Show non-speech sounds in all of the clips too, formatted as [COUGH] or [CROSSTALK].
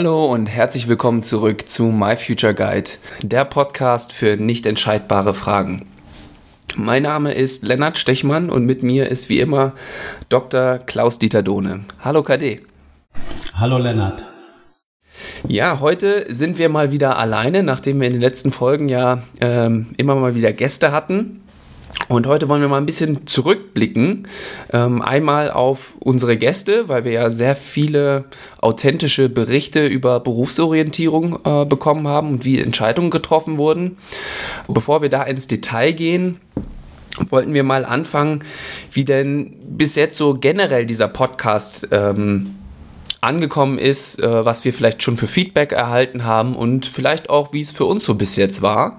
Hallo und herzlich willkommen zurück zu My Future Guide, der Podcast für nicht entscheidbare Fragen. Mein Name ist Lennart Stechmann und mit mir ist wie immer Dr. Klaus-Dieter Dohne. Hallo KD. Hallo Lennart. Ja, heute sind wir mal wieder alleine, nachdem wir in den letzten Folgen ja ähm, immer mal wieder Gäste hatten. Und heute wollen wir mal ein bisschen zurückblicken. Ähm, einmal auf unsere Gäste, weil wir ja sehr viele authentische Berichte über Berufsorientierung äh, bekommen haben und wie Entscheidungen getroffen wurden. Bevor wir da ins Detail gehen, wollten wir mal anfangen, wie denn bis jetzt so generell dieser Podcast ähm, angekommen ist, äh, was wir vielleicht schon für Feedback erhalten haben und vielleicht auch, wie es für uns so bis jetzt war.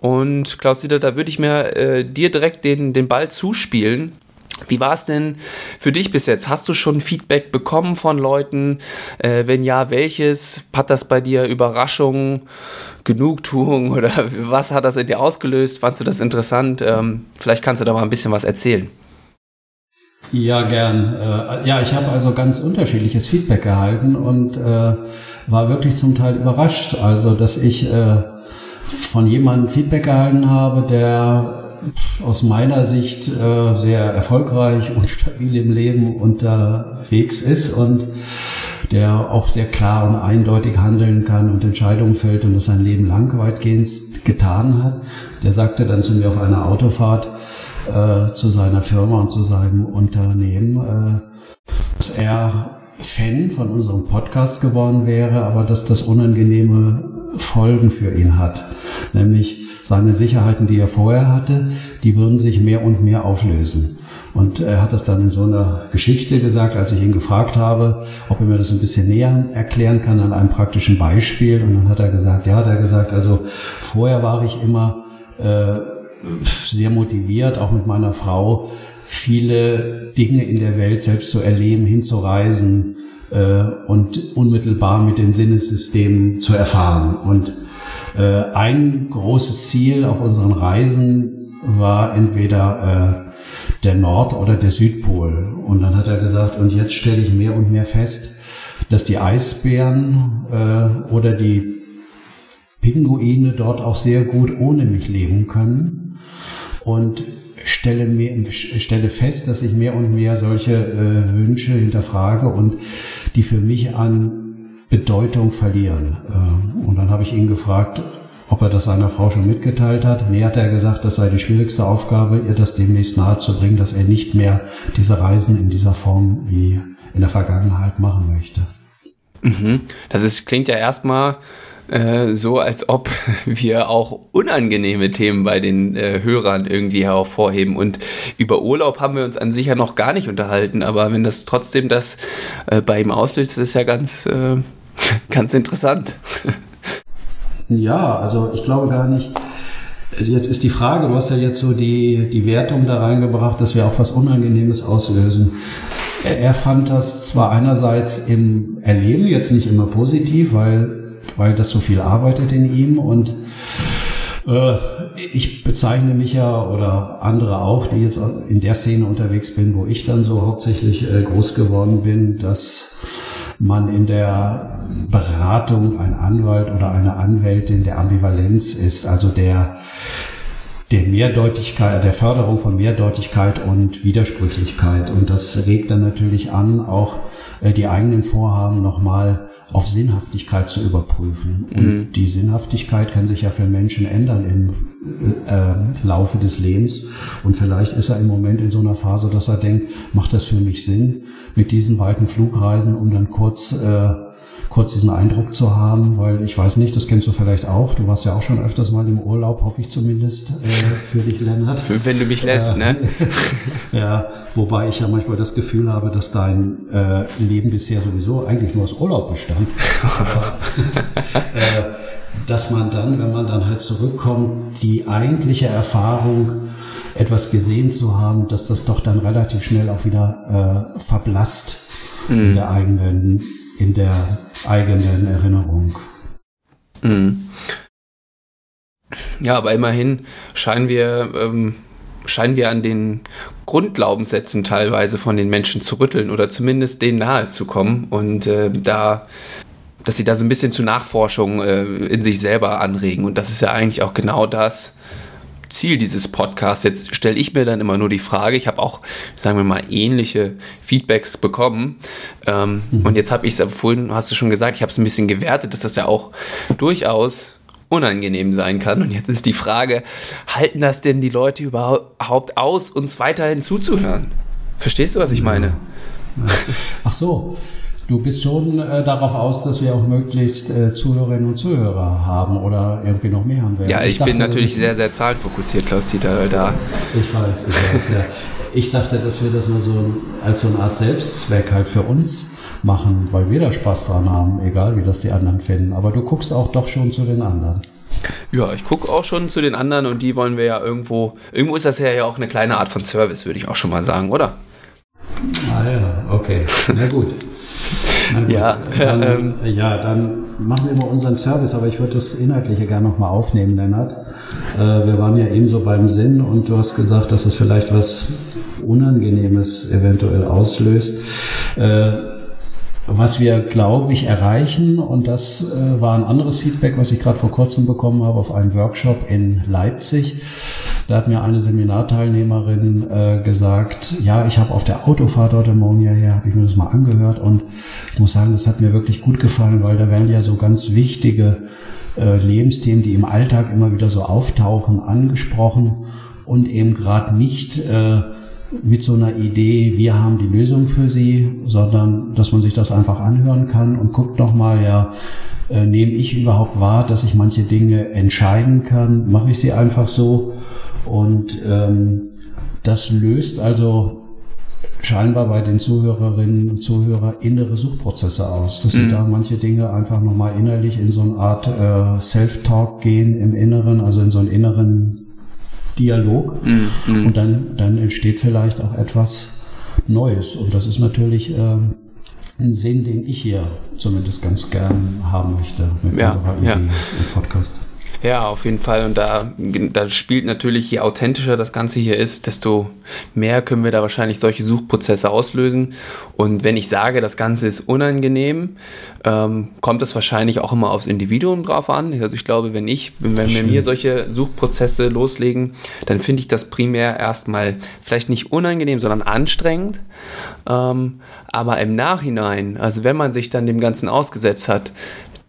Und Klaus-Dieter, da würde ich mir äh, dir direkt den, den Ball zuspielen. Wie war es denn für dich bis jetzt? Hast du schon Feedback bekommen von Leuten? Äh, wenn ja, welches? Hat das bei dir Überraschung, Genugtuung [LAUGHS] oder was hat das in dir ausgelöst? Fandest du das interessant? Ähm, vielleicht kannst du da mal ein bisschen was erzählen. Ja, gern. Äh, ja, ich habe also ganz unterschiedliches Feedback erhalten und äh, war wirklich zum Teil überrascht. Also, dass ich äh, von jemandem Feedback erhalten habe, der aus meiner Sicht äh, sehr erfolgreich und stabil im Leben unterwegs ist und der auch sehr klar und eindeutig handeln kann und Entscheidungen fällt und das sein Leben lang weitgehend getan hat. Der sagte dann zu mir auf einer Autofahrt äh, zu seiner Firma und zu seinem Unternehmen, äh, dass er Fan von unserem Podcast geworden wäre, aber dass das unangenehme Folgen für ihn hat. Nämlich seine Sicherheiten, die er vorher hatte, die würden sich mehr und mehr auflösen. Und er hat das dann in so einer Geschichte gesagt, als ich ihn gefragt habe, ob er mir das ein bisschen näher erklären kann an einem praktischen Beispiel. Und dann hat er gesagt, ja, hat er gesagt, also vorher war ich immer äh, sehr motiviert, auch mit meiner Frau, viele Dinge in der Welt selbst zu erleben, hinzureisen äh, und unmittelbar mit den Sinnessystemen zu erfahren. Und ein großes Ziel auf unseren Reisen war entweder äh, der Nord- oder der Südpol. Und dann hat er gesagt, und jetzt stelle ich mehr und mehr fest, dass die Eisbären äh, oder die Pinguine dort auch sehr gut ohne mich leben können. Und stelle, mehr, stelle fest, dass ich mehr und mehr solche äh, Wünsche hinterfrage und die für mich an Bedeutung verlieren. Äh, und dann habe ich ihn gefragt, ob er das seiner Frau schon mitgeteilt hat. Nee, hat er gesagt, das sei die schwierigste Aufgabe, ihr das demnächst nahezubringen, dass er nicht mehr diese Reisen in dieser Form wie in der Vergangenheit machen möchte. Mhm. Das ist, klingt ja erstmal äh, so, als ob [LAUGHS] wir auch unangenehme Themen bei den äh, Hörern irgendwie hervorheben. Und über Urlaub haben wir uns an sich ja noch gar nicht unterhalten, aber wenn das trotzdem das äh, bei ihm auslöst, ist ja ganz äh, [LAUGHS] Ganz interessant. Ja, also ich glaube gar nicht. Jetzt ist die Frage, du hast ja jetzt so die, die Wertung da reingebracht, dass wir auch was Unangenehmes auslösen. Er, er fand das zwar einerseits im Erleben jetzt nicht immer positiv, weil, weil das so viel arbeitet in ihm und äh, ich bezeichne mich ja oder andere auch, die jetzt in der Szene unterwegs bin, wo ich dann so hauptsächlich äh, groß geworden bin, dass man in der Beratung ein Anwalt oder eine Anwältin der Ambivalenz ist, also der der Mehrdeutigkeit, der Förderung von Mehrdeutigkeit und Widersprüchlichkeit. Und das regt dann natürlich an, auch äh, die eigenen Vorhaben nochmal auf Sinnhaftigkeit zu überprüfen. Und mhm. die Sinnhaftigkeit kann sich ja für Menschen ändern im äh, Laufe des Lebens. Und vielleicht ist er im Moment in so einer Phase, dass er denkt, macht das für mich Sinn, mit diesen weiten Flugreisen, um dann kurz äh, kurz diesen Eindruck zu haben, weil ich weiß nicht, das kennst du vielleicht auch, du warst ja auch schon öfters mal im Urlaub, hoffe ich zumindest, äh, für dich, Lennart. [LAUGHS] Wenn du mich lässt, äh, ne? [LAUGHS] ja, wobei ich ja manchmal das Gefühl habe, dass dein äh, Leben bisher sowieso eigentlich nur aus Urlaub bestand. [LAUGHS] Aber, äh, dass man dann, wenn man dann halt zurückkommt, die eigentliche Erfahrung, etwas gesehen zu haben, dass das doch dann relativ schnell auch wieder äh, verblasst mhm. in der eigenen in der eigenen Erinnerung. Mhm. Ja, aber immerhin scheinen wir, ähm, scheinen wir an den Grundglaubenssätzen teilweise von den Menschen zu rütteln oder zumindest denen nahe zu kommen. Und äh, da dass sie da so ein bisschen zu Nachforschung äh, in sich selber anregen. Und das ist ja eigentlich auch genau das Ziel dieses Podcasts. Jetzt stelle ich mir dann immer nur die Frage, ich habe auch, sagen wir mal, ähnliche Feedbacks bekommen. Ähm, mhm. Und jetzt habe ich es, vorhin hast du schon gesagt, ich habe es ein bisschen gewertet, dass das ja auch durchaus unangenehm sein kann. Und jetzt ist die Frage, halten das denn die Leute überhaupt aus, uns weiterhin zuzuhören? Verstehst du, was ich meine? Ach so. Du bist schon äh, darauf aus, dass wir auch möglichst äh, Zuhörerinnen und Zuhörer haben oder irgendwie noch mehr haben werden. Ja, ich, ich dachte, bin natürlich sehr, sehr zahlenfokussiert, Klaus-Dieter, da. Ich weiß, ich weiß, ja. Ich dachte, dass wir das mal so als so eine Art Selbstzweck halt für uns machen, weil wir da Spaß dran haben, egal wie das die anderen finden. Aber du guckst auch doch schon zu den anderen. Ja, ich gucke auch schon zu den anderen und die wollen wir ja irgendwo, irgendwo ist das ja auch eine kleine Art von Service, würde ich auch schon mal sagen, oder? Ah ja, okay. Na gut. Ja, dann, ähm, ja, dann machen wir mal unseren Service, aber ich würde das Inhaltliche gerne nochmal aufnehmen, Lennart. Äh, wir waren ja eben so beim Sinn und du hast gesagt, dass es vielleicht was Unangenehmes eventuell auslöst. Äh, was wir, glaube ich, erreichen, und das äh, war ein anderes Feedback, was ich gerade vor kurzem bekommen habe auf einem Workshop in Leipzig. Da hat mir eine Seminarteilnehmerin äh, gesagt, ja, ich habe auf der Autofahrt heute Morgen hierher, habe ich mir das mal angehört und ich muss sagen, das hat mir wirklich gut gefallen, weil da werden ja so ganz wichtige äh, Lebensthemen, die im Alltag immer wieder so auftauchen, angesprochen und eben gerade nicht äh, mit so einer Idee, wir haben die Lösung für sie, sondern dass man sich das einfach anhören kann und guckt nochmal, ja, äh, nehme ich überhaupt wahr, dass ich manche Dinge entscheiden kann, mache ich sie einfach so und ähm, das löst also scheinbar bei den Zuhörerinnen und Zuhörern innere Suchprozesse aus, dass sie mhm. da manche Dinge einfach nochmal innerlich in so eine Art äh, Self-Talk gehen im Inneren, also in so einen inneren Dialog. Mhm. mhm. Und dann, dann entsteht vielleicht auch etwas Neues. Und das ist natürlich äh, ein Sinn, den ich hier zumindest ganz gern haben möchte mit ja, unserer Idee ja. im Podcast. Ja, auf jeden Fall. Und da, da spielt natürlich, je authentischer das Ganze hier ist, desto mehr können wir da wahrscheinlich solche Suchprozesse auslösen. Und wenn ich sage, das Ganze ist unangenehm, ähm, kommt es wahrscheinlich auch immer aufs Individuum drauf an. Also ich glaube, wenn ich, wenn wir mir solche Suchprozesse loslegen, dann finde ich das primär erstmal vielleicht nicht unangenehm, sondern anstrengend. Ähm, aber im Nachhinein, also wenn man sich dann dem Ganzen ausgesetzt hat,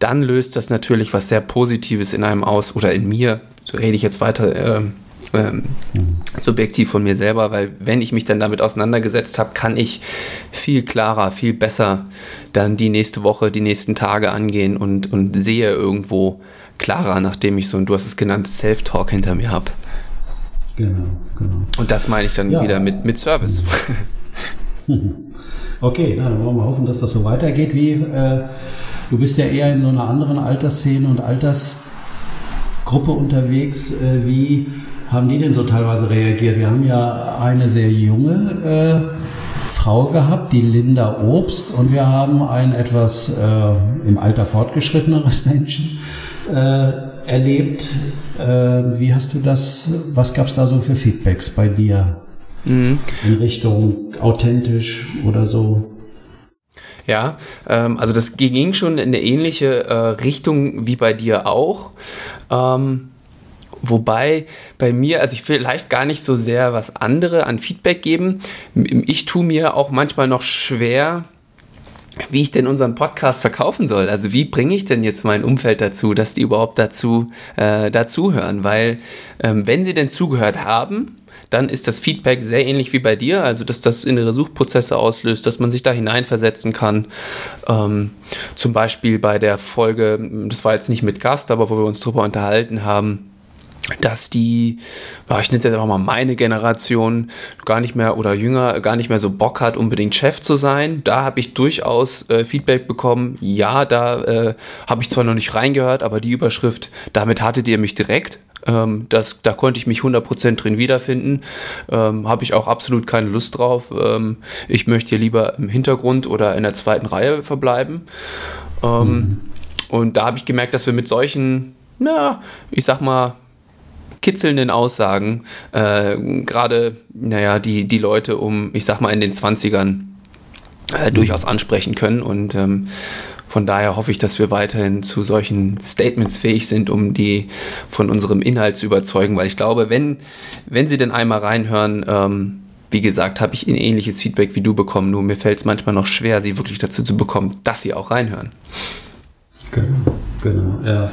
dann löst das natürlich was sehr Positives in einem aus oder in mir. So rede ich jetzt weiter äh, äh, subjektiv von mir selber, weil wenn ich mich dann damit auseinandergesetzt habe, kann ich viel klarer, viel besser dann die nächste Woche, die nächsten Tage angehen und, und sehe irgendwo klarer, nachdem ich so ein, du hast es genannt, Self-Talk hinter mir habe. Genau, genau. Und das meine ich dann ja. wieder mit, mit Service. [LAUGHS] Okay, na, dann wollen wir hoffen, dass das so weitergeht. Wie äh, Du bist ja eher in so einer anderen Altersszene und Altersgruppe unterwegs. Äh, wie haben die denn so teilweise reagiert? Wir haben ja eine sehr junge äh, Frau gehabt, die Linda Obst, und wir haben einen etwas äh, im Alter fortgeschritteneres [LAUGHS] Menschen äh, erlebt. Äh, wie hast du das, was gab es da so für Feedbacks bei dir? Mhm. In Richtung authentisch oder so? Ja, ähm, also das ging schon in eine ähnliche äh, Richtung wie bei dir auch. Ähm, wobei bei mir, also ich vielleicht gar nicht so sehr was andere an Feedback geben. Ich tue mir auch manchmal noch schwer, wie ich denn unseren Podcast verkaufen soll. Also wie bringe ich denn jetzt mein Umfeld dazu, dass die überhaupt dazu äh, dazuhören? Weil ähm, wenn sie denn zugehört haben, dann ist das Feedback sehr ähnlich wie bei dir, also dass das innere Suchprozesse auslöst, dass man sich da hineinversetzen kann. Ähm, zum Beispiel bei der Folge, das war jetzt nicht mit Gast, aber wo wir uns drüber unterhalten haben, dass die, ich nenne es jetzt einfach mal meine Generation, gar nicht mehr oder jünger, gar nicht mehr so Bock hat, unbedingt Chef zu sein. Da habe ich durchaus äh, Feedback bekommen. Ja, da äh, habe ich zwar noch nicht reingehört, aber die Überschrift, damit hattet ihr mich direkt. Ähm, das, da konnte ich mich 100% drin wiederfinden. Ähm, Habe ich auch absolut keine Lust drauf. Ähm, ich möchte hier lieber im Hintergrund oder in der zweiten Reihe verbleiben. Mhm. Und da habe ich gemerkt, dass wir mit solchen, na, ich sag mal, kitzelnden Aussagen äh, gerade, naja, die, die Leute um, ich sag mal, in den 20ern äh, durchaus ansprechen können. Und ähm, von daher hoffe ich, dass wir weiterhin zu solchen Statements fähig sind, um die von unserem Inhalt zu überzeugen, weil ich glaube, wenn, wenn sie denn einmal reinhören, ähm, wie gesagt, habe ich ein ähnliches Feedback wie du bekommen, nur mir fällt es manchmal noch schwer, sie wirklich dazu zu bekommen, dass sie auch reinhören. Genau, genau, ja.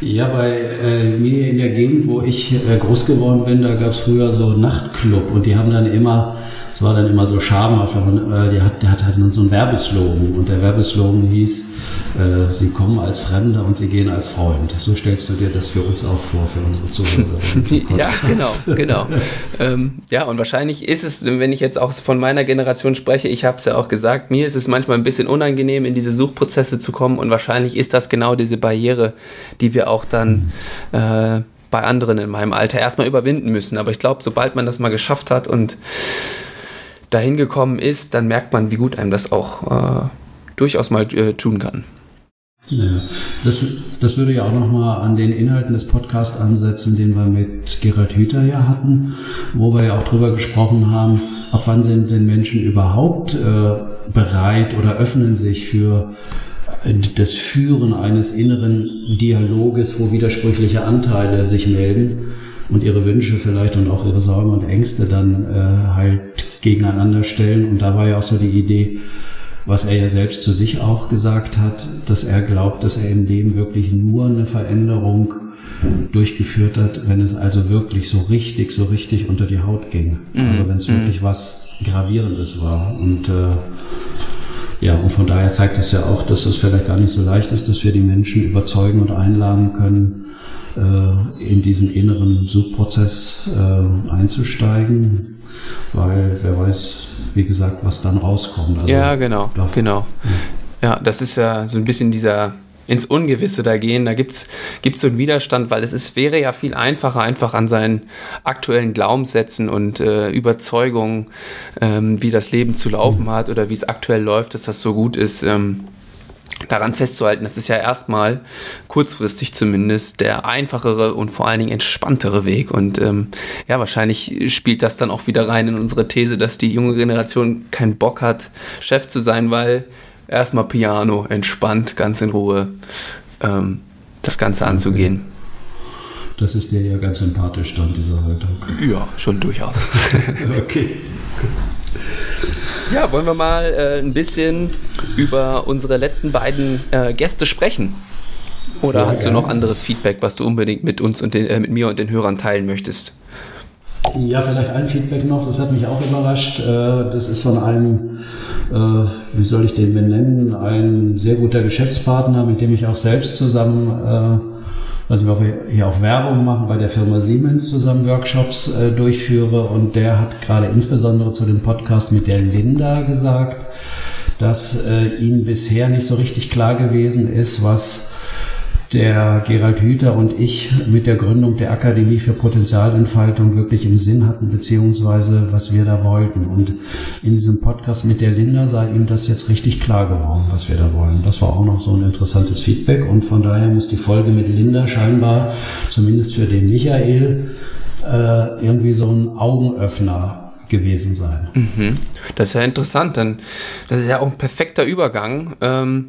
Ja, bei äh, mir in der Gegend, wo ich äh, groß geworden bin, da gab es früher so Nachtclub und die haben dann immer es war dann immer so schamhaft, aber äh, der, hat, der hat halt so einen Werbeslogan und der Werbeslogan hieß, äh, Sie kommen als Fremder und Sie gehen als Freund. So stellst du dir das für uns auch vor, für unsere Zuhörer. [LAUGHS] ja, genau, genau. ähm, ja, und wahrscheinlich ist es, wenn ich jetzt auch von meiner Generation spreche, ich habe es ja auch gesagt, mir ist es manchmal ein bisschen unangenehm, in diese Suchprozesse zu kommen und wahrscheinlich ist das genau diese Barriere, die wir auch dann äh, bei anderen in meinem Alter erstmal überwinden müssen. Aber ich glaube, sobald man das mal geschafft hat und dahin gekommen ist, dann merkt man, wie gut einem das auch äh, durchaus mal äh, tun kann. Ja, das, das würde ja auch nochmal an den Inhalten des Podcasts ansetzen, den wir mit Gerald Hüther ja hatten, wo wir ja auch drüber gesprochen haben, ab wann sind denn Menschen überhaupt äh, bereit oder öffnen sich für das Führen eines inneren Dialoges, wo widersprüchliche Anteile sich melden und ihre Wünsche vielleicht und auch ihre Sorgen und Ängste dann äh, halt gegeneinander stellen. Und da war ja auch so die Idee, was er ja selbst zu sich auch gesagt hat, dass er glaubt, dass er in dem wirklich nur eine Veränderung durchgeführt hat, wenn es also wirklich so richtig, so richtig unter die Haut ging. Mhm. Also wenn es mhm. wirklich was Gravierendes war. Und äh, ja, und von daher zeigt es ja auch, dass es vielleicht gar nicht so leicht ist, dass wir die Menschen überzeugen und einladen können, äh, in diesen inneren Suchprozess äh, einzusteigen weil wer weiß, wie gesagt, was dann rauskommt. Also ja, genau, genau. Ja, das ist ja so ein bisschen dieser ins Ungewisse da gehen, da gibt es so einen Widerstand, weil es ist, wäre ja viel einfacher, einfach an seinen aktuellen Glaubenssätzen und äh, Überzeugungen, ähm, wie das Leben zu laufen hat oder wie es aktuell läuft, dass das so gut ist, ähm, daran festzuhalten, das ist ja erstmal kurzfristig zumindest der einfachere und vor allen Dingen entspanntere Weg. Und ähm, ja, wahrscheinlich spielt das dann auch wieder rein in unsere These, dass die junge Generation keinen Bock hat, Chef zu sein, weil erstmal Piano, entspannt, ganz in Ruhe ähm, das Ganze anzugehen. Das ist dir ja ganz sympathisch dann, diese Haltung. Ja, schon durchaus. [LAUGHS] okay. Ja, wollen wir mal äh, ein bisschen über unsere letzten beiden äh, Gäste sprechen? Oder ja, hast gerne. du noch anderes Feedback, was du unbedingt mit uns und den, äh, mit mir und den Hörern teilen möchtest? Ja, vielleicht ein Feedback noch, das hat mich auch überrascht. Äh, das ist von einem, äh, wie soll ich den benennen, ein sehr guter Geschäftspartner, mit dem ich auch selbst zusammen was wir hier auch Werbung machen, bei der Firma Siemens zusammen Workshops durchführe. Und der hat gerade insbesondere zu dem Podcast mit der Linda gesagt, dass ihm bisher nicht so richtig klar gewesen ist, was der Gerald Hüther und ich mit der Gründung der Akademie für Potenzialentfaltung wirklich im Sinn hatten, beziehungsweise was wir da wollten. Und in diesem Podcast mit der Linda sei ihm das jetzt richtig klar geworden, was wir da wollen. Das war auch noch so ein interessantes Feedback und von daher muss die Folge mit Linda scheinbar, zumindest für den Michael, äh, irgendwie so ein Augenöffner gewesen sein. Mhm. Das ist ja interessant, denn das ist ja auch ein perfekter Übergang. Ähm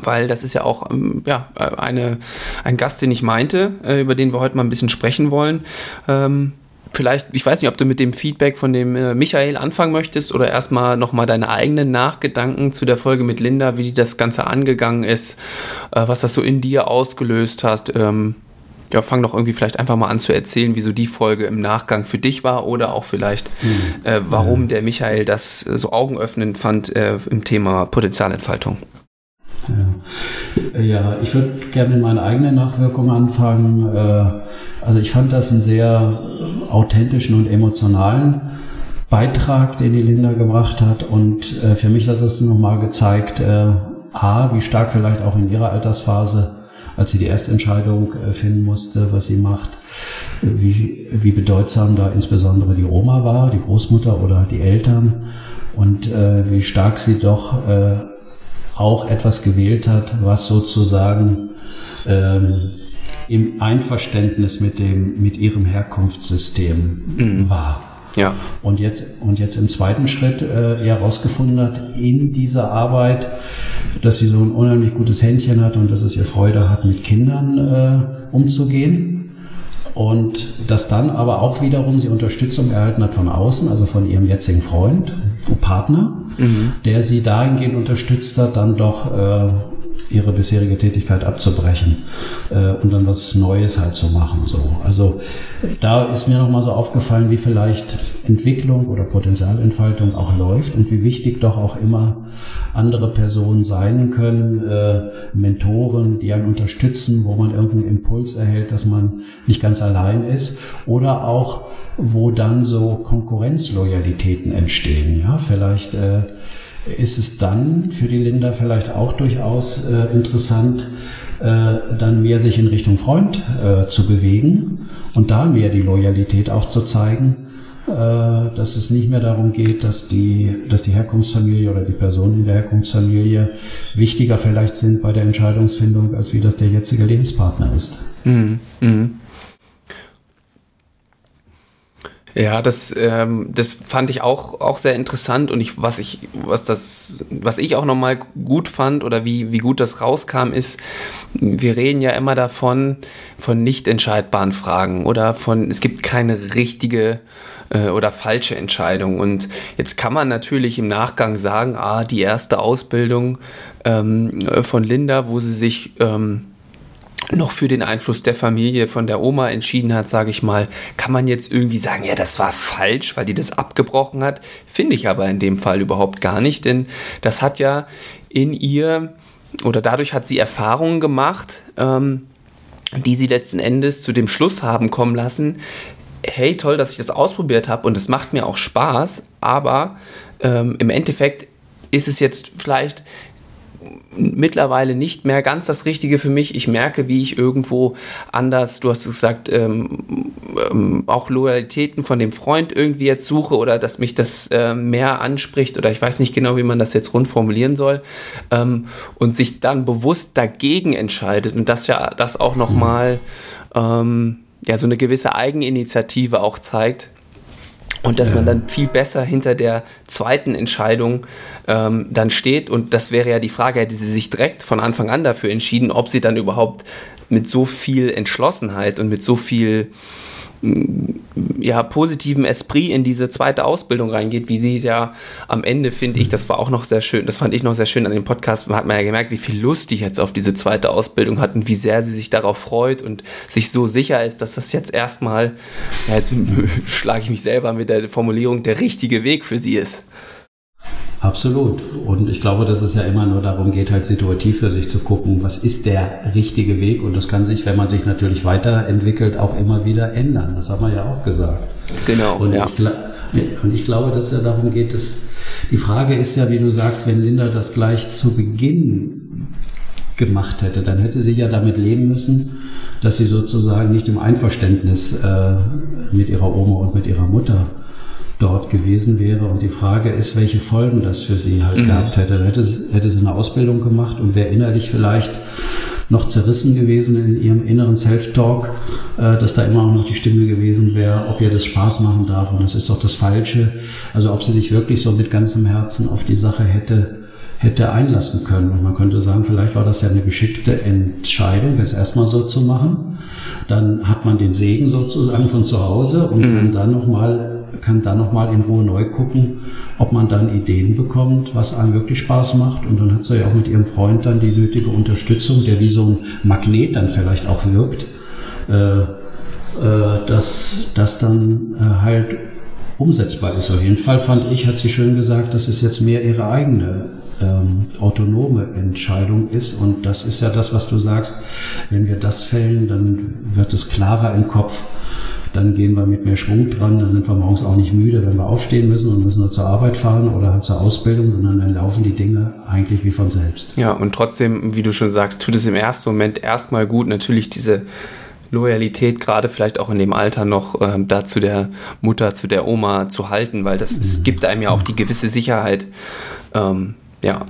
weil das ist ja auch ähm, ja, eine, ein Gast, den ich meinte, äh, über den wir heute mal ein bisschen sprechen wollen. Ähm, vielleicht, ich weiß nicht, ob du mit dem Feedback von dem äh, Michael anfangen möchtest oder erstmal nochmal deine eigenen Nachgedanken zu der Folge mit Linda, wie das Ganze angegangen ist, äh, was das so in dir ausgelöst hast. Ähm, ja, fang doch irgendwie vielleicht einfach mal an zu erzählen, wieso die Folge im Nachgang für dich war oder auch vielleicht, äh, warum der Michael das so augenöffnend fand äh, im Thema Potenzialentfaltung. Ja, ja ich würde gerne mit meiner eigenen Nachwirkung anfangen. Äh, also ich fand das einen sehr authentischen und emotionalen Beitrag, den die Linda gebracht hat. Und äh, für mich hat das nochmal gezeigt, äh, A, wie stark vielleicht auch in ihrer Altersphase, als sie die Erstentscheidung finden musste, was sie macht, wie, wie bedeutsam da insbesondere die Oma war, die Großmutter oder die Eltern und wie stark sie doch auch etwas gewählt hat, was sozusagen ähm, im Einverständnis mit dem mit ihrem Herkunftssystem mhm. war. Ja. Und jetzt und jetzt im zweiten Schritt äh, herausgefunden hat in dieser Arbeit, dass sie so ein unheimlich gutes Händchen hat und dass es ihr Freude hat, mit Kindern äh, umzugehen. Und dass dann aber auch wiederum sie Unterstützung erhalten hat von außen, also von ihrem jetzigen Freund und Partner, mhm. der sie dahingehend unterstützt hat, dann doch äh, ihre bisherige Tätigkeit abzubrechen äh, und dann was Neues halt zu machen. So. Also da ist mir nochmal so aufgefallen, wie vielleicht Entwicklung oder Potenzialentfaltung auch läuft und wie wichtig doch auch immer andere Personen sein können, äh, Mentoren, die einen unterstützen, wo man irgendeinen Impuls erhält, dass man nicht ganz allein ist oder auch wo dann so Konkurrenzloyalitäten entstehen. Ja, vielleicht äh, ist es dann für die Linda vielleicht auch durchaus äh, interessant, äh, dann mehr sich in Richtung Freund äh, zu bewegen und da mehr die Loyalität auch zu zeigen, äh, dass es nicht mehr darum geht, dass die, dass die Herkunftsfamilie oder die Personen in der Herkunftsfamilie wichtiger vielleicht sind bei der Entscheidungsfindung, als wie das der jetzige Lebenspartner ist. Mhm. Mhm. Ja, das, ähm, das fand ich auch, auch sehr interessant und ich, was ich, was das, was ich auch nochmal gut fand oder wie, wie gut das rauskam, ist, wir reden ja immer davon, von nicht entscheidbaren Fragen oder von, es gibt keine richtige äh, oder falsche Entscheidung. Und jetzt kann man natürlich im Nachgang sagen, ah, die erste Ausbildung ähm, von Linda, wo sie sich ähm, noch für den Einfluss der Familie von der Oma entschieden hat, sage ich mal, kann man jetzt irgendwie sagen, ja, das war falsch, weil die das abgebrochen hat. Finde ich aber in dem Fall überhaupt gar nicht, denn das hat ja in ihr oder dadurch hat sie Erfahrungen gemacht, ähm, die sie letzten Endes zu dem Schluss haben kommen lassen, hey, toll, dass ich das ausprobiert habe und es macht mir auch Spaß, aber ähm, im Endeffekt ist es jetzt vielleicht mittlerweile nicht mehr ganz das Richtige für mich. Ich merke, wie ich irgendwo anders, du hast gesagt, ähm, ähm, auch Loyalitäten von dem Freund irgendwie jetzt suche oder dass mich das äh, mehr anspricht oder ich weiß nicht genau, wie man das jetzt rund formulieren soll ähm, und sich dann bewusst dagegen entscheidet und das ja das auch nochmal ähm, ja so eine gewisse Eigeninitiative auch zeigt und dass man dann viel besser hinter der zweiten Entscheidung ähm, dann steht. Und das wäre ja die Frage, hätte sie sich direkt von Anfang an dafür entschieden, ob sie dann überhaupt mit so viel Entschlossenheit und mit so viel ja, positiven Esprit in diese zweite Ausbildung reingeht, wie sie es ja am Ende, finde ich, das war auch noch sehr schön, das fand ich noch sehr schön an dem Podcast, hat man ja gemerkt, wie viel Lust die jetzt auf diese zweite Ausbildung hat und wie sehr sie sich darauf freut und sich so sicher ist, dass das jetzt erstmal, ja, jetzt [LAUGHS] schlage ich mich selber mit der Formulierung, der richtige Weg für sie ist. Absolut. Und ich glaube, dass es ja immer nur darum geht, halt situativ für sich zu gucken, was ist der richtige Weg. Und das kann sich, wenn man sich natürlich weiterentwickelt, auch immer wieder ändern. Das haben wir ja auch gesagt. Genau. Und, ja. ich, und ich glaube, dass es ja darum geht, dass die Frage ist ja, wie du sagst, wenn Linda das gleich zu Beginn gemacht hätte, dann hätte sie ja damit leben müssen, dass sie sozusagen nicht im Einverständnis äh, mit ihrer Oma und mit ihrer Mutter dort gewesen wäre. Und die Frage ist, welche Folgen das für sie halt mhm. gehabt hätte. Dann hätte, hätte sie eine Ausbildung gemacht und wäre innerlich vielleicht noch zerrissen gewesen in ihrem inneren Self-Talk, äh, dass da immer auch noch die Stimme gewesen wäre, ob ihr das Spaß machen darf. Und das ist doch das Falsche. Also ob sie sich wirklich so mit ganzem Herzen auf die Sache hätte hätte einlassen können. Und man könnte sagen, vielleicht war das ja eine geschickte Entscheidung, das erstmal so zu machen. Dann hat man den Segen sozusagen von zu Hause und mhm. kann dann nochmal kann dann nochmal in Ruhe neu gucken, ob man dann Ideen bekommt, was einem wirklich Spaß macht. Und dann hat sie ja auch mit ihrem Freund dann die nötige Unterstützung, der wie so ein Magnet dann vielleicht auch wirkt, äh, äh, dass das dann äh, halt umsetzbar ist. Auf jeden Fall fand ich, hat sie schön gesagt, dass es jetzt mehr ihre eigene ähm, autonome Entscheidung ist. Und das ist ja das, was du sagst. Wenn wir das fällen, dann wird es klarer im Kopf dann gehen wir mit mehr Schwung dran, dann sind wir morgens auch nicht müde, wenn wir aufstehen müssen und müssen nur zur Arbeit fahren oder halt zur Ausbildung, sondern dann laufen die Dinge eigentlich wie von selbst. Ja, und trotzdem, wie du schon sagst, tut es im ersten Moment erstmal gut, natürlich diese Loyalität gerade vielleicht auch in dem Alter noch ähm, da zu der Mutter, zu der Oma zu halten, weil das mhm. gibt einem ja auch die gewisse Sicherheit. Ähm, ja.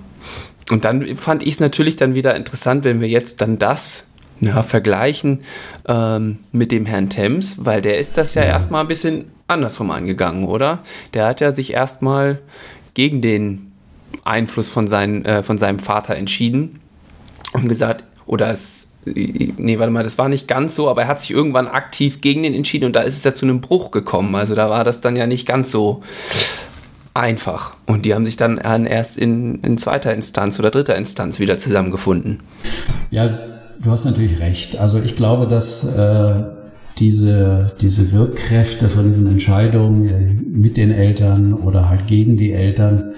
Und dann fand ich es natürlich dann wieder interessant, wenn wir jetzt dann das ja, vergleichen ähm, mit dem Herrn Thames, weil der ist das ja, ja erstmal ein bisschen andersrum angegangen, oder? Der hat ja sich erstmal gegen den Einfluss von, seinen, äh, von seinem Vater entschieden und gesagt, oder es, nee, warte mal, das war nicht ganz so, aber er hat sich irgendwann aktiv gegen den entschieden und da ist es ja zu einem Bruch gekommen. Also da war das dann ja nicht ganz so einfach. Und die haben sich dann erst in, in zweiter Instanz oder dritter Instanz wieder zusammengefunden. Ja, du hast natürlich recht. Also ich glaube, dass äh, diese, diese Wirkkräfte von diesen Entscheidungen äh, mit den Eltern oder halt gegen die Eltern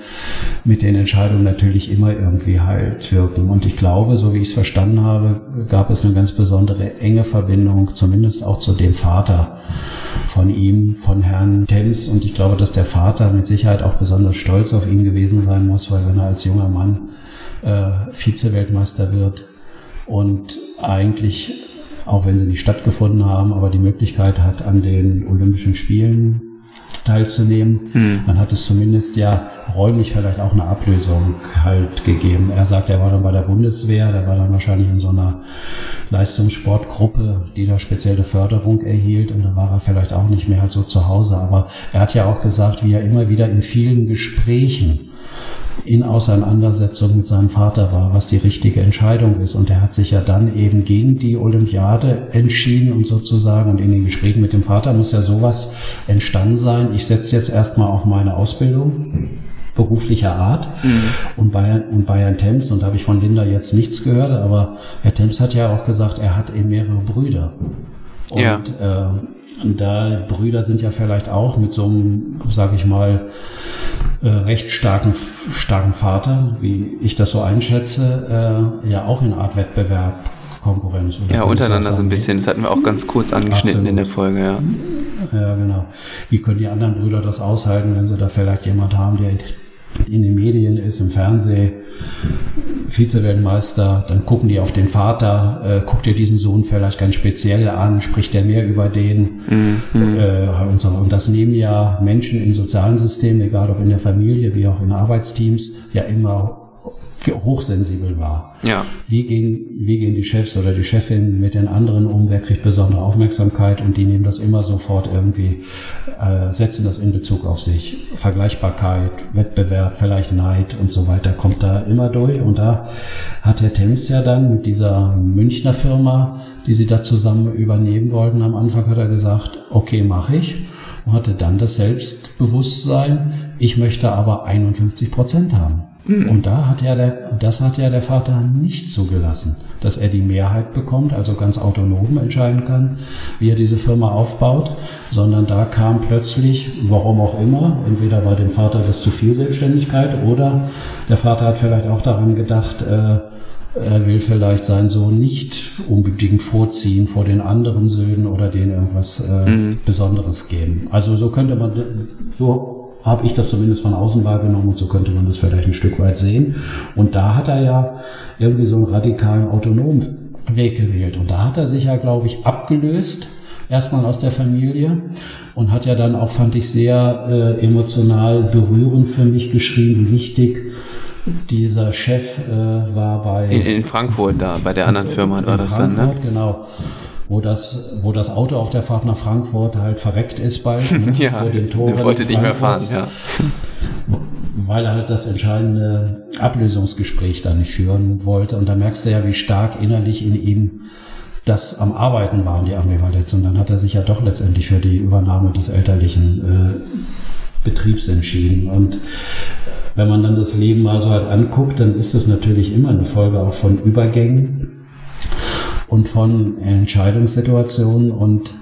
mit den Entscheidungen natürlich immer irgendwie halt wirken. Und ich glaube, so wie ich es verstanden habe, gab es eine ganz besondere enge Verbindung, zumindest auch zu dem Vater von ihm, von Herrn Thames. Und ich glaube, dass der Vater mit Sicherheit auch besonders stolz auf ihn gewesen sein muss, weil wenn er als junger Mann äh, Vize-Weltmeister wird und eigentlich auch wenn sie nicht stattgefunden haben, aber die Möglichkeit hat, an den Olympischen Spielen teilzunehmen. Hm. Dann hat es zumindest ja räumlich vielleicht auch eine Ablösung halt gegeben. Er sagt, er war dann bei der Bundeswehr, der war dann wahrscheinlich in so einer Leistungssportgruppe, die da spezielle Förderung erhielt und dann war er vielleicht auch nicht mehr halt so zu Hause. Aber er hat ja auch gesagt, wie er immer wieder in vielen Gesprächen in Auseinandersetzung mit seinem Vater war, was die richtige Entscheidung ist. Und er hat sich ja dann eben gegen die Olympiade entschieden und sozusagen, und in den Gesprächen mit dem Vater muss ja sowas entstanden sein. Ich setze jetzt erstmal auf meine Ausbildung beruflicher Art mhm. und Bayern und Bayern Thames und da habe ich von Linda jetzt nichts gehört, aber Herr Thames hat ja auch gesagt, er hat eben mehrere Brüder und ja. äh, und da Brüder sind ja vielleicht auch mit so einem, sage ich mal, äh, recht starken, starken Vater, wie ich das so einschätze, äh, ja auch in Art Wettbewerb Konkurrenz. ja, untereinander so ein bisschen. Das hatten wir auch ganz kurz angeschnitten Absolut. in der Folge, ja. Ja, genau. Wie können die anderen Brüder das aushalten, wenn sie da vielleicht jemand haben, der in den Medien ist, im Fernsehen, Vize-Weltmeister, dann gucken die auf den Vater, äh, guckt ihr diesen Sohn vielleicht ganz speziell an, spricht er mehr über den mhm. äh, und, so. und das nehmen ja Menschen in sozialen Systemen, egal ob in der Familie wie auch in Arbeitsteams, ja immer hochsensibel war. Ja. Wie gehen, wie gehen die Chefs oder die Chefin mit den anderen um? Wer kriegt besondere Aufmerksamkeit? Und die nehmen das immer sofort irgendwie, äh, setzen das in Bezug auf sich. Vergleichbarkeit, Wettbewerb, vielleicht Neid und so weiter kommt da immer durch. Und da hat Herr Thames ja dann mit dieser Münchner Firma, die sie da zusammen übernehmen wollten, am Anfang hat er gesagt, okay, mache ich. Und hatte dann das Selbstbewusstsein, ich möchte aber 51 Prozent haben. Mhm. Und da hat ja der, das hat ja der Vater nicht zugelassen, dass er die Mehrheit bekommt, also ganz autonom entscheiden kann, wie er diese Firma aufbaut, sondern da kam plötzlich, warum auch immer, entweder war dem Vater das zu viel Selbstständigkeit oder der Vater hat vielleicht auch daran gedacht, äh, er will vielleicht seinen Sohn nicht unbedingt vorziehen vor den anderen Söhnen oder denen irgendwas äh, mhm. Besonderes geben. Also so könnte man, so habe ich das zumindest von außen wahrgenommen und so könnte man das vielleicht ein Stück weit sehen. Und da hat er ja irgendwie so einen radikalen autonomen Weg gewählt. Und da hat er sich ja, glaube ich, abgelöst, erstmal aus der Familie und hat ja dann auch, fand ich, sehr äh, emotional berührend für mich geschrieben, wie wichtig dieser Chef äh, war bei... In, in, Frankfurt da, bei der anderen Firma war das Frankfurt, dann, ne? genau wo das, wo das Auto auf der Fahrt nach Frankfurt halt verreckt ist bald. Ne, [LAUGHS] ja, vor den Toren wollte nicht mehr fahren, ja. [LAUGHS] Weil er halt das entscheidende Ablösungsgespräch da nicht führen wollte. Und da merkst du ja, wie stark innerlich in ihm das am Arbeiten war, die Ambivalenz. Und dann hat er sich ja doch letztendlich für die Übernahme des elterlichen äh, Betriebs entschieden. Und wenn man dann das Leben mal so halt anguckt, dann ist das natürlich immer eine Folge auch von Übergängen und von Entscheidungssituationen und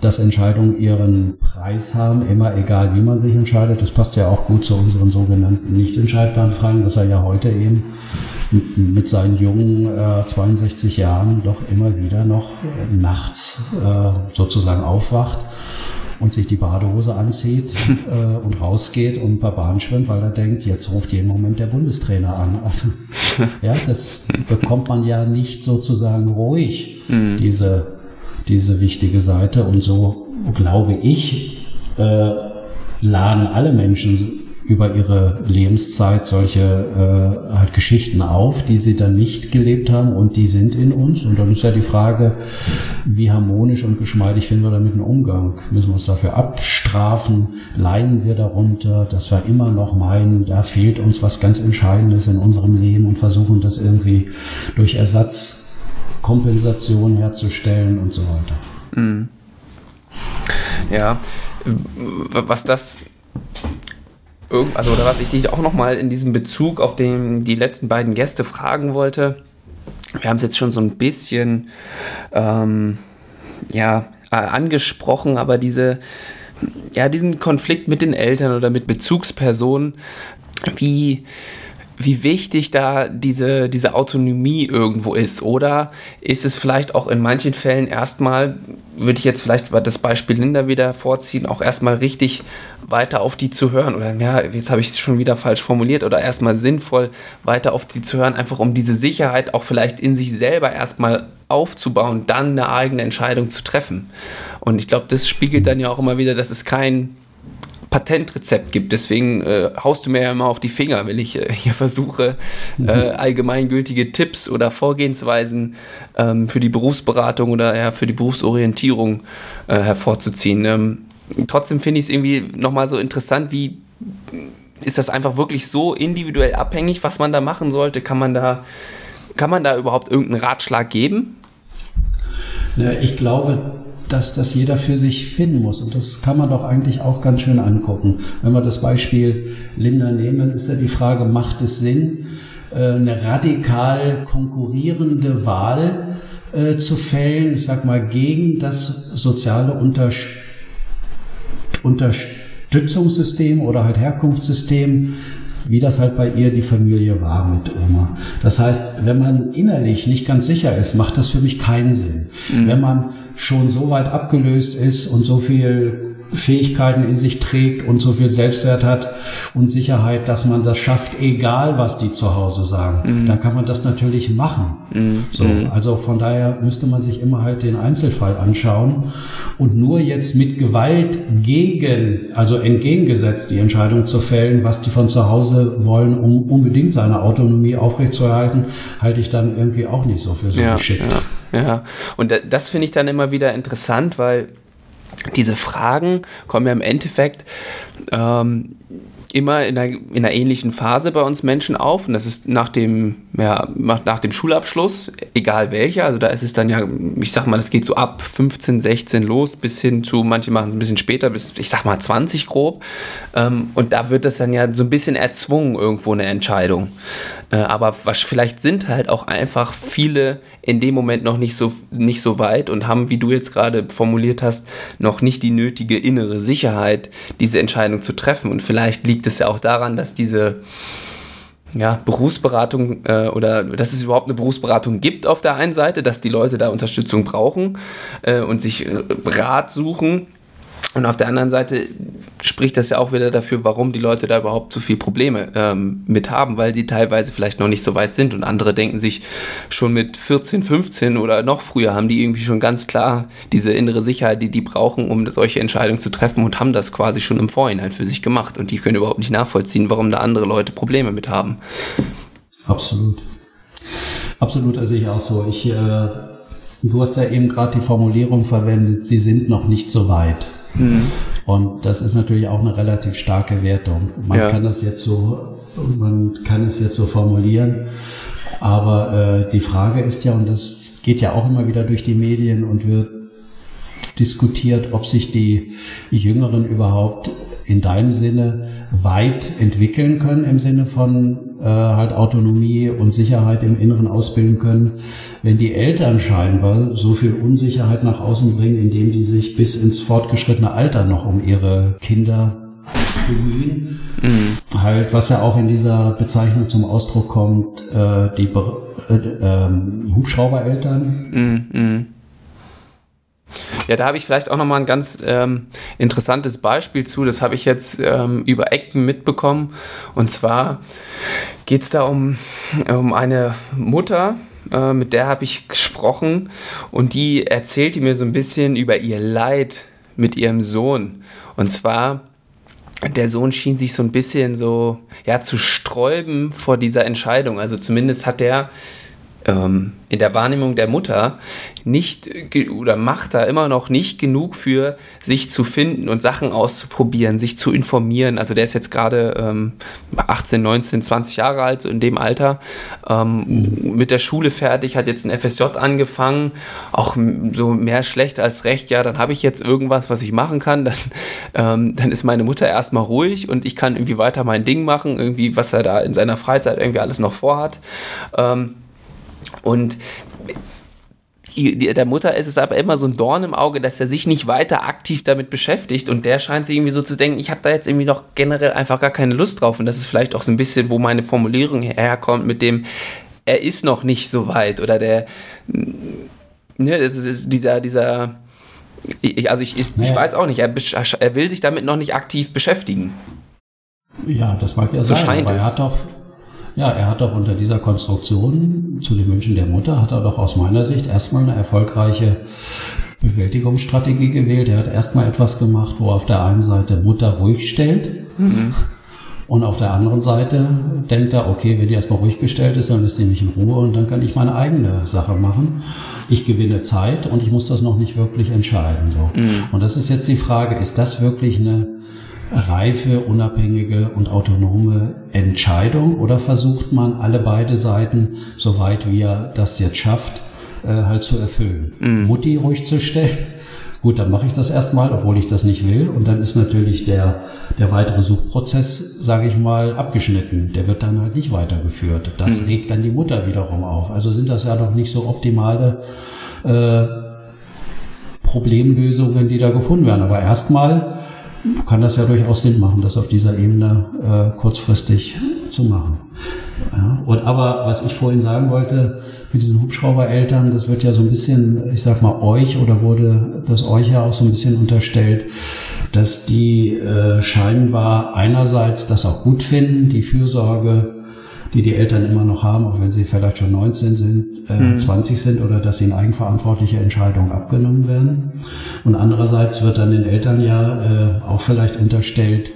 dass Entscheidungen ihren Preis haben, immer egal wie man sich entscheidet. Das passt ja auch gut zu unseren sogenannten nicht entscheidbaren Fragen, dass er ja heute eben mit seinen jungen äh, 62 Jahren doch immer wieder noch nachts äh, sozusagen aufwacht und sich die Badehose anzieht [LAUGHS] äh, und rausgeht und ein paar Bahnen schwimmt, weil er denkt, jetzt ruft jeden Moment der Bundestrainer an. Also [LAUGHS] ja, das bekommt man ja nicht sozusagen ruhig, mhm. diese, diese wichtige Seite. Und so glaube ich, äh, laden alle Menschen über ihre Lebenszeit solche äh, halt Geschichten auf, die sie dann nicht gelebt haben und die sind in uns. Und dann ist ja die Frage, wie harmonisch und geschmeidig finden wir damit einen Umgang? Müssen wir uns dafür abstrafen? Leiden wir darunter, dass wir immer noch meinen, da fehlt uns was ganz Entscheidendes in unserem Leben und versuchen das irgendwie durch Ersatzkompensation herzustellen und so weiter. Mhm. Ja, was das also oder was ich dich auch nochmal in diesem Bezug auf den, die letzten beiden Gäste fragen wollte. Wir haben es jetzt schon so ein bisschen ähm, ja, angesprochen, aber diese, ja, diesen Konflikt mit den Eltern oder mit Bezugspersonen, wie, wie wichtig da diese, diese Autonomie irgendwo ist. Oder ist es vielleicht auch in manchen Fällen erstmal, würde ich jetzt vielleicht das Beispiel Linda wieder vorziehen, auch erstmal richtig weiter auf die zu hören. Oder ja, jetzt habe ich es schon wieder falsch formuliert. Oder erstmal sinnvoll weiter auf die zu hören, einfach um diese Sicherheit auch vielleicht in sich selber erstmal aufzubauen, dann eine eigene Entscheidung zu treffen. Und ich glaube, das spiegelt dann ja auch immer wieder, dass es kein Patentrezept gibt. Deswegen äh, haust du mir ja immer auf die Finger, wenn ich äh, hier versuche, äh, mhm. allgemeingültige Tipps oder Vorgehensweisen ähm, für die Berufsberatung oder ja, für die Berufsorientierung äh, hervorzuziehen. Ähm, trotzdem finde ich es irgendwie nochmal so interessant, wie ist das einfach wirklich so individuell abhängig, was man da machen sollte? Kann man da, kann man da überhaupt irgendeinen Ratschlag geben? Ja, ich glaube, dass das jeder für sich finden muss. Und das kann man doch eigentlich auch ganz schön angucken. Wenn wir das Beispiel Linda nehmen, dann ist ja die Frage, macht es Sinn, äh, eine radikal konkurrierende Wahl äh, zu fällen, ich sag mal, gegen das soziale Unterstützungssystem oder halt Herkunftssystem wie das halt bei ihr die Familie war mit Oma. Das heißt, wenn man innerlich nicht ganz sicher ist, macht das für mich keinen Sinn. Mhm. Wenn man schon so weit abgelöst ist und so viel Fähigkeiten in sich trägt und so viel Selbstwert hat und Sicherheit, dass man das schafft, egal was die zu Hause sagen. Mhm. Da kann man das natürlich machen. Mhm. So, mhm. also von daher müsste man sich immer halt den Einzelfall anschauen und nur jetzt mit Gewalt gegen, also entgegengesetzt die Entscheidung zu fällen, was die von zu Hause wollen, um unbedingt seine Autonomie aufrechtzuerhalten, halte ich dann irgendwie auch nicht so für so ja, geschickt. Ja, ja. und das finde ich dann immer wieder interessant, weil diese Fragen kommen ja im Endeffekt ähm, immer in einer, in einer ähnlichen Phase bei uns Menschen auf. Und das ist nach dem, ja, nach dem Schulabschluss, egal welcher. Also da ist es dann ja, ich sag mal, das geht so ab 15, 16 los, bis hin zu, manche machen es ein bisschen später, bis, ich sag mal, 20 grob. Ähm, und da wird das dann ja so ein bisschen erzwungen, irgendwo eine Entscheidung. Äh, aber was, vielleicht sind halt auch einfach viele in dem Moment noch nicht so, nicht so weit und haben, wie du jetzt gerade formuliert hast, noch nicht die nötige innere Sicherheit, diese Entscheidung zu treffen. Und vielleicht liegt es ja auch daran, dass diese ja, Berufsberatung äh, oder dass es überhaupt eine Berufsberatung gibt auf der einen Seite, dass die Leute da Unterstützung brauchen äh, und sich Rat suchen und auf der anderen Seite spricht das ja auch wieder dafür, warum die Leute da überhaupt so viel Probleme ähm, mit haben, weil sie teilweise vielleicht noch nicht so weit sind und andere denken sich schon mit 14, 15 oder noch früher haben die irgendwie schon ganz klar diese innere Sicherheit, die die brauchen, um solche Entscheidungen zu treffen und haben das quasi schon im Vorhinein für sich gemacht und die können überhaupt nicht nachvollziehen, warum da andere Leute Probleme mit haben. Absolut. Absolut, also ich auch so. Ich, äh, du hast ja eben gerade die Formulierung verwendet, sie sind noch nicht so weit. Mhm. Und das ist natürlich auch eine relativ starke Wertung. Man ja. kann das jetzt so, man kann es jetzt so formulieren. Aber äh, die Frage ist ja, und das geht ja auch immer wieder durch die Medien und wird diskutiert, ob sich die Jüngeren überhaupt in deinem Sinne weit entwickeln können, im Sinne von äh, halt Autonomie und Sicherheit im Inneren ausbilden können, wenn die Eltern scheinbar so viel Unsicherheit nach außen bringen, indem die sich bis ins fortgeschrittene Alter noch um ihre Kinder bemühen. Mhm. Halt, was ja auch in dieser Bezeichnung zum Ausdruck kommt, äh, die äh, äh, Hubschraubereltern. Mhm. Ja, da habe ich vielleicht auch nochmal ein ganz ähm, interessantes Beispiel zu. Das habe ich jetzt ähm, über Ecken mitbekommen. Und zwar geht es da um, um eine Mutter, äh, mit der habe ich gesprochen und die erzählte mir so ein bisschen über ihr Leid mit ihrem Sohn. Und zwar der Sohn schien sich so ein bisschen so, ja, zu sträuben vor dieser Entscheidung. Also zumindest hat der ähm, in der Wahrnehmung der Mutter nicht oder macht da immer noch nicht genug für sich zu finden und Sachen auszuprobieren, sich zu informieren. Also der ist jetzt gerade ähm, 18, 19, 20 Jahre alt, so in dem Alter, ähm, mhm. mit der Schule fertig, hat jetzt ein FSJ angefangen, auch so mehr schlecht als recht. Ja, dann habe ich jetzt irgendwas, was ich machen kann. Dann, ähm, dann ist meine Mutter erstmal ruhig und ich kann irgendwie weiter mein Ding machen, irgendwie, was er da in seiner Freizeit irgendwie alles noch vorhat. Ähm, und der Mutter ist es aber immer so ein Dorn im Auge, dass er sich nicht weiter aktiv damit beschäftigt und der scheint sich irgendwie so zu denken, ich habe da jetzt irgendwie noch generell einfach gar keine Lust drauf und das ist vielleicht auch so ein bisschen, wo meine Formulierung herkommt mit dem, er ist noch nicht so weit oder der, ne, das ist dieser, dieser, ich, also ich, ich, ich weiß auch nicht, er, er, will sich damit noch nicht aktiv beschäftigen. Ja, das mag ja so sein, scheint aber es. er hat doch ja, er hat doch unter dieser Konstruktion zu den Wünschen der Mutter, hat er doch aus meiner Sicht erstmal eine erfolgreiche Bewältigungsstrategie gewählt. Er hat erstmal etwas gemacht, wo auf der einen Seite Mutter ruhig stellt. Mhm. Und auf der anderen Seite denkt er, okay, wenn die erstmal ruhig gestellt ist, dann lässt die mich in Ruhe und dann kann ich meine eigene Sache machen. Ich gewinne Zeit und ich muss das noch nicht wirklich entscheiden. So. Mhm. Und das ist jetzt die Frage, ist das wirklich eine reife, unabhängige und autonome Entscheidung oder versucht man alle beide Seiten, soweit wie er das jetzt schafft, äh, halt zu erfüllen? Mhm. Mutti ruhig zu stellen. [LAUGHS] Gut, dann mache ich das erstmal, obwohl ich das nicht will. Und dann ist natürlich der, der weitere Suchprozess, sage ich mal, abgeschnitten. Der wird dann halt nicht weitergeführt. Das mhm. regt dann die Mutter wiederum auf. Also sind das ja doch nicht so optimale äh, Problemlösungen, die da gefunden werden. Aber erstmal kann das ja durchaus Sinn machen, das auf dieser Ebene äh, kurzfristig zu machen. Ja, und aber was ich vorhin sagen wollte mit diesen Hubschraubereltern, das wird ja so ein bisschen, ich sag mal euch oder wurde das euch ja auch so ein bisschen unterstellt, dass die äh, scheinbar einerseits das auch gut finden, die Fürsorge die die Eltern immer noch haben, auch wenn sie vielleicht schon 19 sind, äh, mhm. 20 sind oder dass ihnen eigenverantwortliche Entscheidungen abgenommen werden. Und andererseits wird dann den Eltern ja äh, auch vielleicht unterstellt,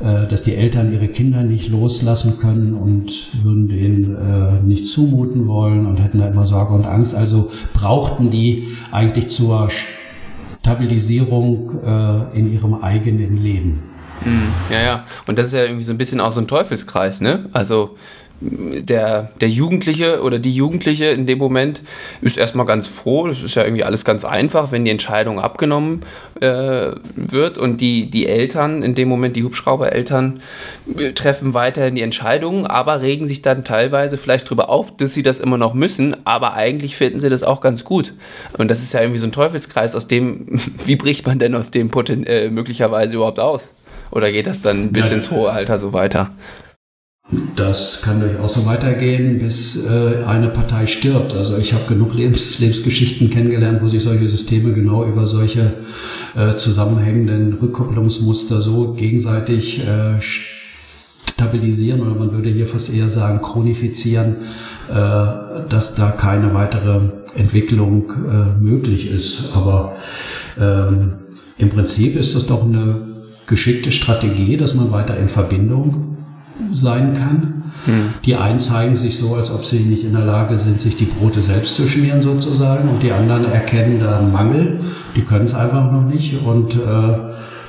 äh, dass die Eltern ihre Kinder nicht loslassen können und würden denen äh, nicht zumuten wollen und hätten da immer Sorge und Angst. Also brauchten die eigentlich zur Stabilisierung äh, in ihrem eigenen Leben. Mhm. Ja, ja. Und das ist ja irgendwie so ein bisschen auch so ein Teufelskreis, ne? Also der, der Jugendliche oder die Jugendliche in dem Moment ist erstmal ganz froh. Das ist ja irgendwie alles ganz einfach, wenn die Entscheidung abgenommen äh, wird und die, die Eltern, in dem Moment die Hubschraubereltern, äh, treffen weiterhin die Entscheidungen, aber regen sich dann teilweise vielleicht darüber auf, dass sie das immer noch müssen, aber eigentlich finden sie das auch ganz gut. Und das ist ja irgendwie so ein Teufelskreis, aus dem, [LAUGHS] wie bricht man denn aus dem Poten äh, möglicherweise überhaupt aus? Oder geht das dann bis ja, ins hohe Alter so weiter? Das kann durchaus so weitergehen, bis äh, eine Partei stirbt. Also ich habe genug Lebens Lebensgeschichten kennengelernt, wo sich solche Systeme genau über solche äh, zusammenhängenden Rückkopplungsmuster so gegenseitig äh, stabilisieren oder man würde hier fast eher sagen chronifizieren, äh, dass da keine weitere Entwicklung äh, möglich ist. Aber ähm, im Prinzip ist das doch eine geschickte Strategie, dass man weiter in Verbindung sein kann. Hm. Die einen zeigen sich so, als ob sie nicht in der Lage sind, sich die Brote selbst zu schmieren sozusagen und die anderen erkennen da einen Mangel, die können es einfach noch nicht und äh,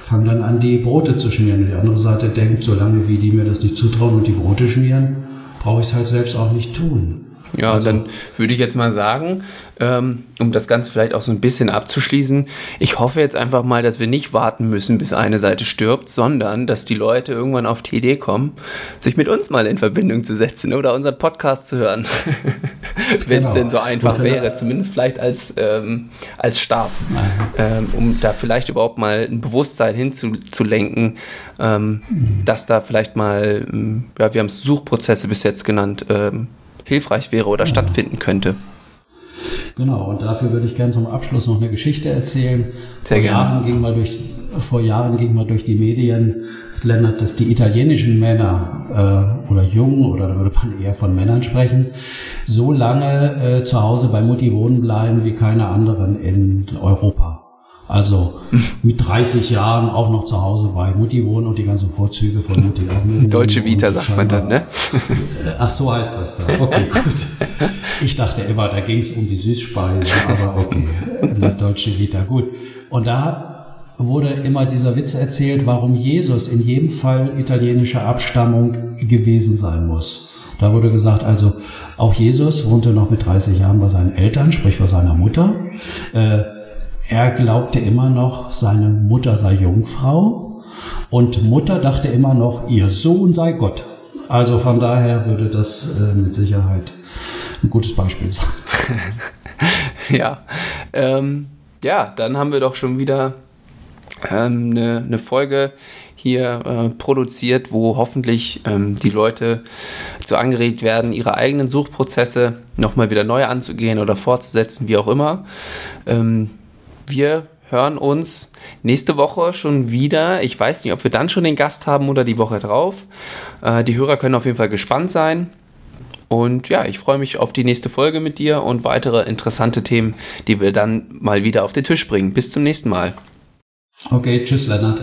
fangen dann an, die Brote zu schmieren. Und die andere Seite denkt, solange wie die mir das nicht zutrauen und die Brote schmieren, brauche ich es halt selbst auch nicht tun. Ja, also, dann würde ich jetzt mal sagen, ähm, um das Ganze vielleicht auch so ein bisschen abzuschließen, ich hoffe jetzt einfach mal, dass wir nicht warten müssen, bis eine Seite stirbt, sondern dass die Leute irgendwann auf die Idee kommen, sich mit uns mal in Verbindung zu setzen oder unseren Podcast zu hören. [LAUGHS] Wenn es genau. denn so einfach wäre, zumindest vielleicht als, ähm, als Start, ähm, um da vielleicht überhaupt mal ein Bewusstsein hinzulenken, ähm, mhm. dass da vielleicht mal, ähm, ja, wir haben es Suchprozesse bis jetzt genannt, ähm, hilfreich wäre oder ja. stattfinden könnte. Genau, und dafür würde ich gerne zum Abschluss noch eine Geschichte erzählen. Sehr vor, gerne. Jahren ging mal durch, vor Jahren ging mal durch die Medien, Lennart, dass die italienischen Männer äh, oder Jungen, oder da würde man eher von Männern sprechen, so lange äh, zu Hause bei Mutti wohnen bleiben wie keine anderen in Europa. Also mit 30 Jahren auch noch zu Hause bei Mutti wohnen und die ganzen Vorzüge von Mutti auch mitnehmen. Deutsche Vita sagt man dann, ne? Ach, so heißt das da. Okay, [LAUGHS] gut. Ich dachte immer, da ging es um die Süßspeise, aber okay, Deutsche Vita, gut. Und da wurde immer dieser Witz erzählt, warum Jesus in jedem Fall italienischer Abstammung gewesen sein muss. Da wurde gesagt, also auch Jesus wohnte noch mit 30 Jahren bei seinen Eltern, sprich bei seiner Mutter. Äh, er glaubte immer noch, seine Mutter sei Jungfrau und Mutter dachte immer noch, ihr Sohn sei Gott. Also von daher würde das äh, mit Sicherheit ein gutes Beispiel sein. [LAUGHS] ja, ähm, ja, dann haben wir doch schon wieder ähm, eine, eine Folge hier äh, produziert, wo hoffentlich ähm, die Leute zu angeregt werden, ihre eigenen Suchprozesse nochmal wieder neu anzugehen oder fortzusetzen, wie auch immer. Ähm, wir hören uns nächste Woche schon wieder. Ich weiß nicht, ob wir dann schon den Gast haben oder die Woche drauf. Äh, die Hörer können auf jeden Fall gespannt sein. Und ja, ich freue mich auf die nächste Folge mit dir und weitere interessante Themen, die wir dann mal wieder auf den Tisch bringen. Bis zum nächsten Mal. Okay, tschüss, Lennart.